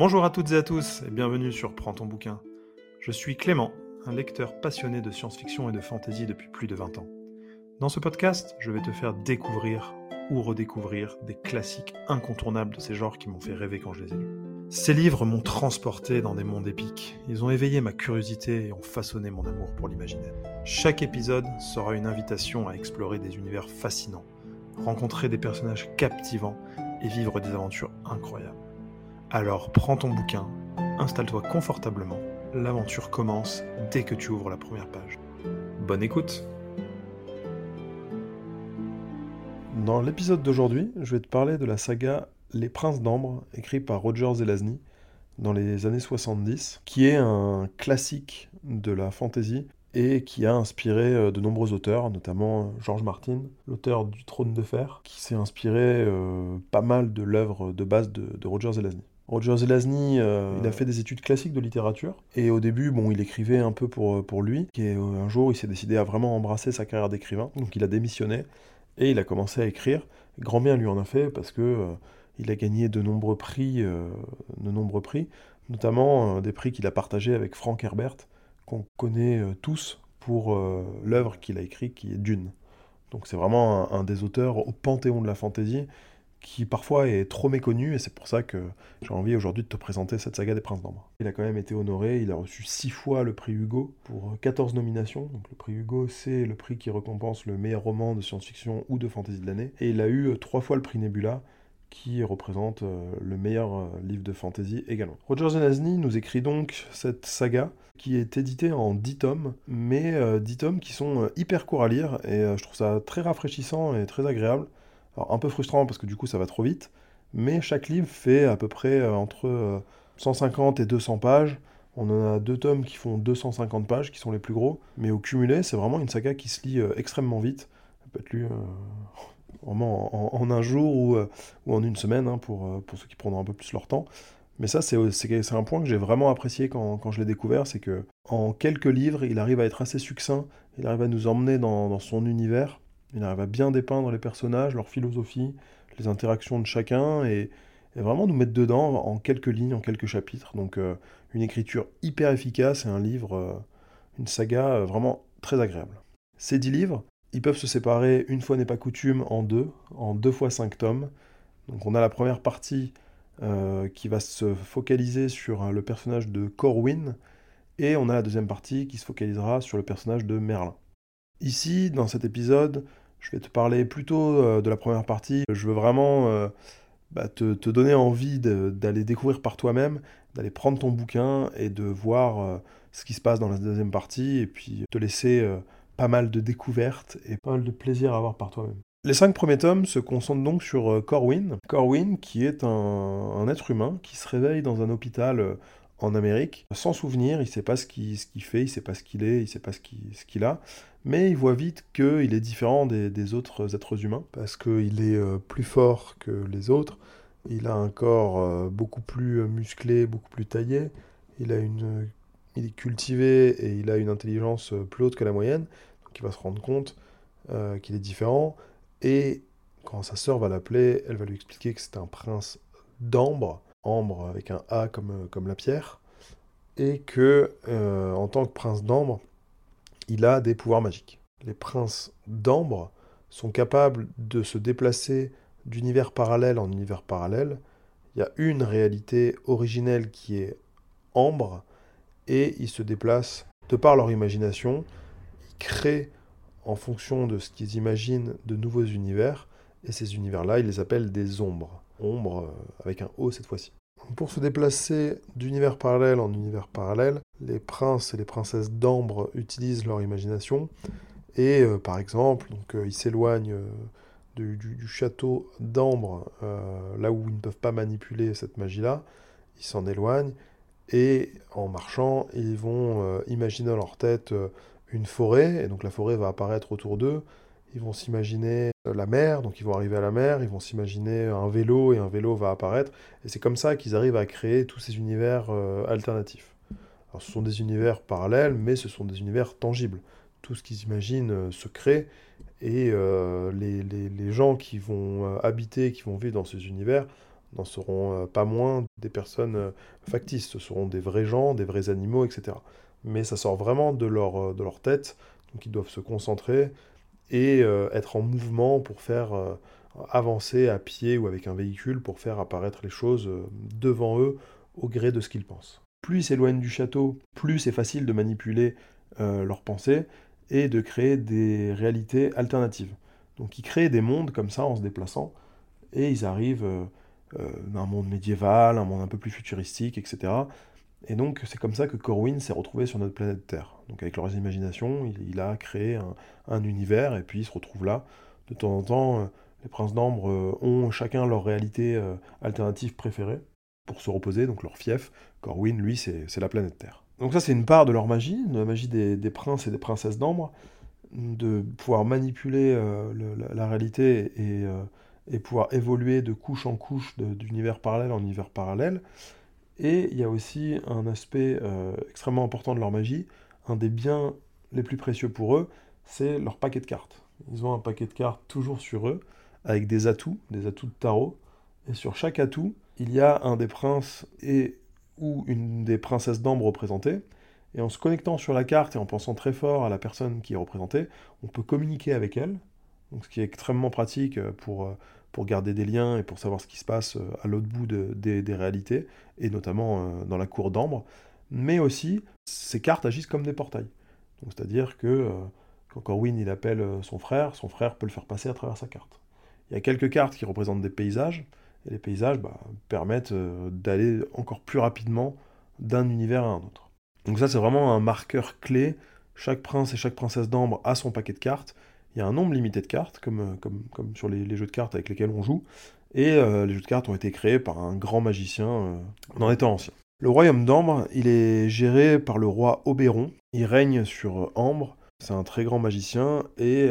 Bonjour à toutes et à tous et bienvenue sur Prends ton bouquin. Je suis Clément, un lecteur passionné de science-fiction et de fantasy depuis plus de 20 ans. Dans ce podcast, je vais te faire découvrir ou redécouvrir des classiques incontournables de ces genres qui m'ont fait rêver quand je les ai lus. Ces livres m'ont transporté dans des mondes épiques, ils ont éveillé ma curiosité et ont façonné mon amour pour l'imaginaire. Chaque épisode sera une invitation à explorer des univers fascinants, rencontrer des personnages captivants et vivre des aventures incroyables. Alors prends ton bouquin, installe-toi confortablement, l'aventure commence dès que tu ouvres la première page. Bonne écoute Dans l'épisode d'aujourd'hui, je vais te parler de la saga Les Princes d'Ambre, écrit par Roger Zelazny dans les années 70, qui est un classique de la fantasy et qui a inspiré euh, de nombreux auteurs, notamment euh, George Martin, l'auteur du Trône de Fer, qui s'est inspiré euh, pas mal de l'œuvre de base de, Roger Zelazny. Roger Zelazny, il a fait des études classiques de littérature, et au début, bon, il écrivait un peu pour, pour lui, et un jour, il s'est décidé à vraiment embrasser sa carrière d'écrivain, donc il a démissionné, et il a commencé à écrire. Grand bien lui en a fait parce que il a gagné de nombreux prix, de nombreux prix, notamment des prix qu'il a partagés avec Frank Herbert, qu'on connaît tous pour l'œuvre qu'il a écrite qui est Dune. Donc c'est vraiment un, des auteurs au panthéon de la fantaisie qui parfois est trop méconnu, et c'est pour ça que j'ai envie aujourd'hui de te présenter cette saga des Princes d'Ambre. Il a quand même été honoré, il a reçu six fois le prix Hugo pour 14 nominations. Donc le prix Hugo, c'est le prix qui récompense le meilleur roman de science-fiction ou de fantasy de l'année. Et il a eu trois fois le prix Nebula, qui représente euh, le meilleur euh, livre de fantasy également. Roger Zelazny nous écrit donc cette saga qui est éditée en 10 tomes, mais 10 euh, tomes qui sont hyper courts à lire, et je trouve ça très rafraîchissant et très agréable. Alors un peu frustrant parce que du coup ça va trop vite, mais chaque livre fait à peu près entre 150 euh, et 200 pages. On en a deux tomes qui font 250 pages, qui sont les plus gros, mais au cumulé, c'est vraiment une saga qui se lit extrêmement vite. Ça peut être lu vraiment en, un jour ou, ou, en une semaine, hein, pour, pour ceux qui prendront un peu plus leur temps. Mais ça, c'est un point que j'ai vraiment apprécié quand, quand je l'ai découvert, c'est que en quelques livres, il arrive à être assez succinct, il arrive à nous emmener dans, dans son univers, il arrive à bien dépeindre les personnages, leur philosophie, les interactions de chacun et, vraiment nous mettre dedans en quelques lignes, en quelques chapitres. Donc euh, une écriture hyper efficace et un livre, euh, une saga euh, vraiment très agréable. Ces dix livres, ils peuvent se séparer, une fois n'est pas coutume, en deux, en deux fois cinq tomes. Donc on a la première partie qui va se focaliser sur le personnage de Corwin, et on a la deuxième partie qui se focalisera sur le personnage de Merlin. Ici, dans cet épisode, je vais te parler plutôt euh, de la première partie. Je veux vraiment euh, bah, te, donner envie d'aller découvrir par toi-même, d'aller prendre ton bouquin et de voir euh, ce qui se passe dans la deuxième partie, et puis te laisser pas mal de découvertes et pas mal de plaisir à avoir par toi-même. Les cinq premiers tomes se concentrent donc sur Corwin. Corwin, qui est un, être humain qui se réveille dans un hôpital en Amérique, sans souvenir, il sait pas ce qu'il fait, il sait pas ce qu'il est, il sait pas ce qu'il a, mais il voit vite qu'il est différent des, autres êtres humains, parce qu'il est euh, plus fort que les autres, il a un corps euh, beaucoup plus euh, musclé, beaucoup plus taillé, il est cultivé et il a une intelligence plus haute que la moyenne, il va se rendre compte qu'il est différent, et quand sa sœur va l'appeler, elle va lui expliquer que c'est un prince d'ambre, ambre avec un A comme, comme la pierre, et que en tant que prince d'ambre, il a des pouvoirs magiques. Les princes d'ambre sont capables de se déplacer d'univers parallèle en univers parallèle. Il y a une réalité originelle qui est ambre, et ils se déplacent de par leur imagination. Créent en fonction de ce qu'ils imaginent de nouveaux univers, et ces univers-là, ils les appellent des ombres. Ombres euh, avec un O cette fois-ci. Pour se déplacer d'univers parallèle en univers parallèle, les princes et les princesses d'ambre utilisent leur imagination et euh, par exemple, donc, euh, ils s'éloignent euh, du, château d'ambre, là où ils ne peuvent pas manipuler cette magie-là, ils s'en éloignent et en marchant, ils vont imaginer dans leur tête une forêt et donc la forêt va apparaître autour d'eux ils vont s'imaginer euh, la mer, donc ils vont arriver à la mer, ils vont s'imaginer un vélo et un vélo va apparaître. Et c'est comme ça qu'ils arrivent à créer tous ces univers euh, alternatifs. Alors ce sont des univers parallèles, mais ce sont des univers tangibles. Tout ce qu'ils imaginent euh, se crée et les, les, les, gens qui vont habiter, qui vont vivre dans ces univers n'en seront pas moins des personnes factices. Ce seront des vrais gens, des vrais animaux, etc. Mais ça sort vraiment de leur, de leur tête, donc ils doivent se concentrer et être en mouvement pour faire avancer à pied ou avec un véhicule pour faire apparaître les choses devant eux au gré de ce qu'ils pensent. Plus ils s'éloignent du château, plus c'est facile de manipuler leurs pensées et de créer des réalités alternatives. Donc ils créent des mondes comme ça en se déplaçant, et ils arrivent euh, euh, un monde médiéval, un monde un peu plus futuristique, etc. Et donc c'est comme ça que Corwin s'est retrouvé sur notre planète Terre. Donc avec leurs imaginations, il, a créé un, univers, et puis il se retrouve là. De temps en temps, euh, les princes d'ambre ont chacun leur réalité alternative préférée pour se reposer, donc leur fief. Corwin, lui, c'est la planète Terre. Donc ça, c'est une part de leur magie, de la magie des, princes et des princesses d'ambre, de pouvoir manipuler euh, la, réalité euh, et, pouvoir évoluer de couche en couche d'univers parallèle en univers parallèle. Et il y a aussi un aspect euh, extrêmement important de leur magie, un des biens les plus précieux pour eux, c'est leur paquet de cartes. Ils ont un paquet de cartes toujours sur eux, avec des atouts, des atouts de tarot. Et sur chaque atout, il y a un des princes et ou une des princesses d'ambre représentées. Et en se connectant sur la carte et en pensant très fort à la personne qui est représentée, on peut communiquer avec elle, ce qui est extrêmement pratique euh, pour, euh, pour garder des liens et pour savoir ce qui se passe euh, à l'autre bout des, réalités, et notamment dans la cour d'ambre. Mais aussi, ces cartes agissent comme des portails. C'est-à-dire que quand Corwin il appelle son frère, son frère peut le faire passer à travers sa carte. Il y a quelques cartes qui représentent des paysages, et les paysages bah, permettent euh, d'aller encore plus rapidement d'un univers à un autre. Donc ça c'est vraiment un marqueur clé. Chaque prince et chaque princesse d'ambre a son paquet de cartes. Il y a un nombre limité de cartes, comme, euh, sur les, jeux de cartes avec lesquels on joue. Et euh, les jeux de cartes ont été créés par un grand magicien dans les temps anciens. Le royaume d'Ambre, il est géré par le roi Oberon. Il règne sur Ambre. C'est un très grand magicien et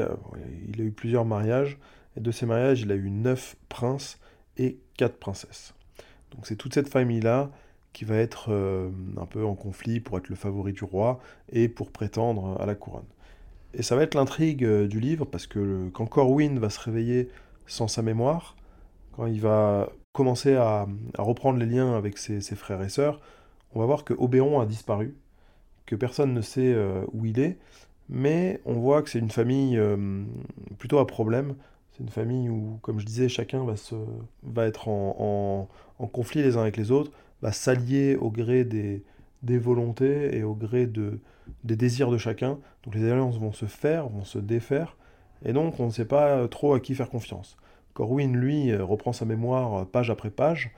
il a eu plusieurs mariages. Et de ces mariages, il a eu neuf princes et quatre princesses. Donc c'est toute cette famille-là qui va être euh, un peu en conflit pour être le favori du roi et pour prétendre à la couronne. Et ça va être l'intrigue euh, du livre, parce que quand Corwin va se réveiller sans sa mémoire, quand il va commencer à, reprendre les liens avec ses, frères et sœurs, on va voir que Oberon a disparu, que personne ne sait euh, où il est, mais on voit que c'est une famille plutôt à problème, c'est une famille où, comme je disais, chacun va, se, va être en, conflit les uns avec les autres, va s'allier au gré des, des volontés et au gré de, des désirs de chacun. Donc les alliances vont se faire, vont se défaire, et donc on ne sait pas trop à qui faire confiance. Corwin, lui, reprend sa mémoire page après page,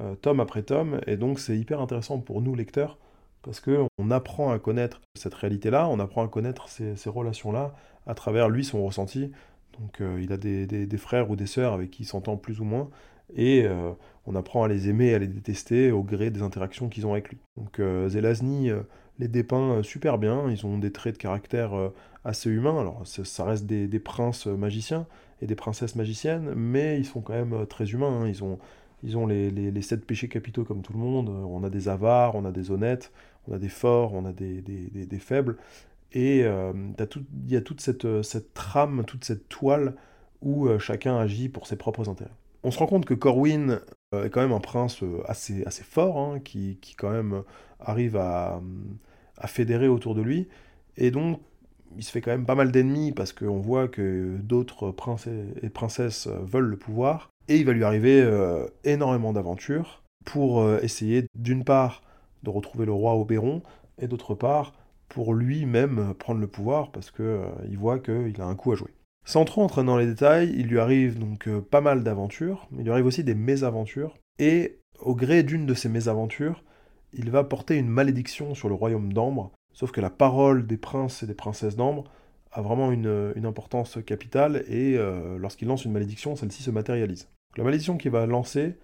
euh, tome après tome, et donc c'est hyper intéressant pour nous, lecteurs, parce qu'on apprend à connaître cette réalité-là, on apprend à connaître ces, relations-là à travers lui, son ressenti, donc euh, il a des, frères ou des sœurs avec qui il s'entend plus ou moins, et euh, on apprend à les aimer, à les détester au gré des interactions qu'ils ont avec lui. Donc euh, Zelazny les dépeint super bien, ils ont des traits de caractère assez humains, alors ça reste des, princes magiciens et des princesses magiciennes, mais ils sont quand même très humains, hein. ils ont, ils ont les, sept péchés capitaux comme tout le monde, on a des avares, on a des honnêtes, on a des forts, on a des, faibles, et euh, il y a toute cette, trame, toute cette toile où euh, chacun agit pour ses propres intérêts. On se rend compte que Corwin euh, est quand même un prince assez, assez fort, hein, qui, quand même arrive à, fédérer autour de lui. Et donc, il se fait quand même pas mal d'ennemis parce qu'on voit que d'autres princes et princesses veulent le pouvoir. Et il va lui arriver énormément d'aventures pour essayer d'une part de retrouver le roi Oberon et d'autre part pour lui-même prendre le pouvoir parce qu'il euh, il voit qu'il a un coup à jouer. Sans trop entrer dans les détails, il lui arrive donc euh, pas mal d'aventures, il lui arrive aussi des mésaventures, et au gré d'une de ces mésaventures, il va porter une malédiction sur le royaume d'Ambre, sauf que la parole des princes et des princesses d'Ambre a vraiment une, importance capitale, et euh, lorsqu'il lance une malédiction, celle-ci se matérialise. La malédiction qu'il va lancer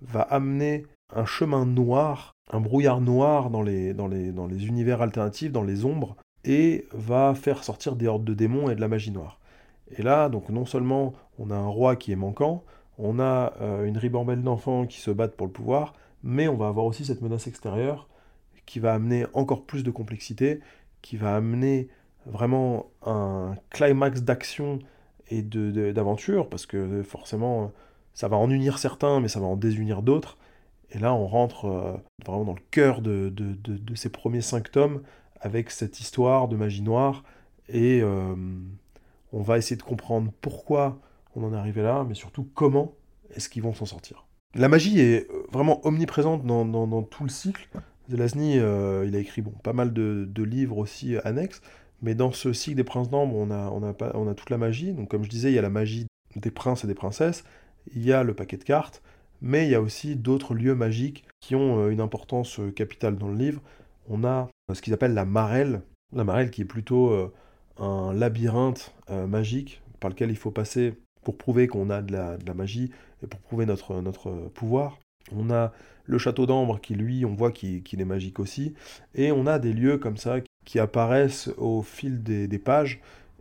va amener un chemin noir, un brouillard noir dans les univers alternatifs, dans les ombres, et va faire sortir des hordes de démons et de la magie noire. Et là, donc non seulement on a un roi qui est manquant, on a euh, une ribambelle d'enfants qui se battent pour le pouvoir, mais on va avoir aussi cette menace extérieure qui va amener encore plus de complexité, qui va amener vraiment un climax d'action et d'aventure, de, parce que forcément ça va en unir certains, mais ça va en désunir d'autres. Et là, on rentre euh, vraiment dans le cœur de, ces premiers cinq tomes avec cette histoire de magie noire. Et euh, on va essayer de comprendre pourquoi on en est arrivé là, mais surtout comment est-ce qu'ils vont s'en sortir. La magie est vraiment omniprésente dans, tout le cycle. Zelazny, euh, il a écrit bon, pas mal de, livres aussi annexes, mais dans ce cycle des princes d'ambre, on a, on, a on a toute la magie. Donc comme je disais, il y a la magie des princes et des princesses, il y a le paquet de cartes, mais il y a aussi d'autres lieux magiques qui ont euh, une importance euh, capitale dans le livre. On a euh, ce qu'ils appellent la marelle, la marelle qui est plutôt un labyrinthe magique par lequel il faut passer pour prouver qu'on a de la, magie et pour prouver notre, notre pouvoir. On a le château d'ambre qui, lui, on voit qu'il est magique aussi. Et on a des lieux comme ça qui apparaissent au fil des, pages.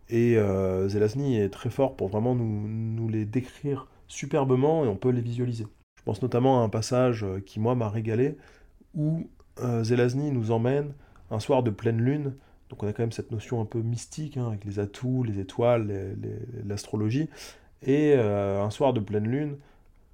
Et euh, Zelazny est très fort pour vraiment nous, nous les décrire superbement et on peut les visualiser pense notamment à un passage euh, qui, moi, m'a régalé, où euh, Zelazny nous emmène un soir de pleine lune. Donc on a quand même cette notion un peu mystique, hein, avec les atouts, les étoiles, l'astrologie. Et euh, un soir de pleine lune,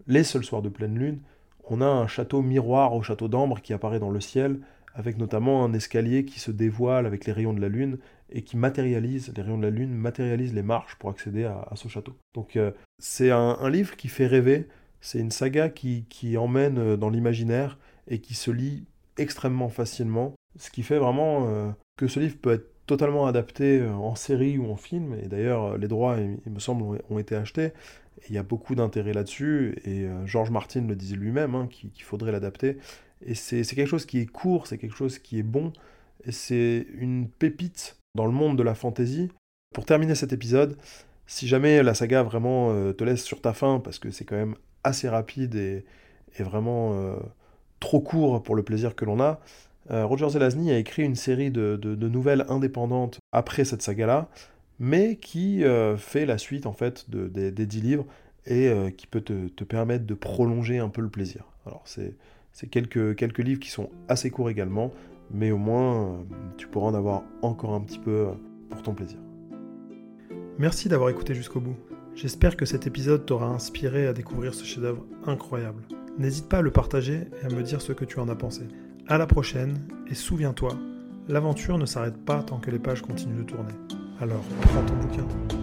les seuls soirs de pleine lune, on a un château miroir au château d'Ambre qui apparaît dans le ciel, avec notamment un escalier qui se dévoile avec les rayons de la lune et qui matérialise, les rayons de la lune les marches pour accéder à, ce château. Donc c'est un, livre qui fait rêver, c'est une saga qui, emmène euh, dans l'imaginaire et qui se lit extrêmement facilement, ce qui fait vraiment euh, que ce livre peut être totalement adapté euh, en série ou en film, et d'ailleurs les droits, il, me semble, ont été achetés, il y a beaucoup d'intérêt là-dessus, et George Martin le disait lui-même, hein, qu'il faudrait l'adapter, et c'est quelque chose qui est court, c'est quelque chose qui est bon, et c'est une pépite dans le monde de la fantasy. Pour terminer cet épisode, si jamais la saga vraiment te laisse sur ta faim, parce que c'est quand même assez rapide et, vraiment euh, trop court pour le plaisir que l'on a. Euh, Roger Zelazny a écrit une série de, nouvelles indépendantes après cette saga-là, mais qui euh, fait la suite en fait des, dix livres et qui peut te, permettre de prolonger un peu le plaisir. Alors c'est quelques, quelques livres qui sont assez courts également, mais au moins tu pourras en avoir encore un petit peu pour ton plaisir. Merci d'avoir écouté jusqu'au bout. J'espère que cet épisode t'aura inspiré à découvrir ce chef-d'œuvre incroyable. N'hésite pas à le partager et à me dire ce que tu en as pensé. À la prochaine et souviens-toi, l'aventure ne s'arrête pas tant que les pages continuent de tourner. Alors, prends ton bouquin.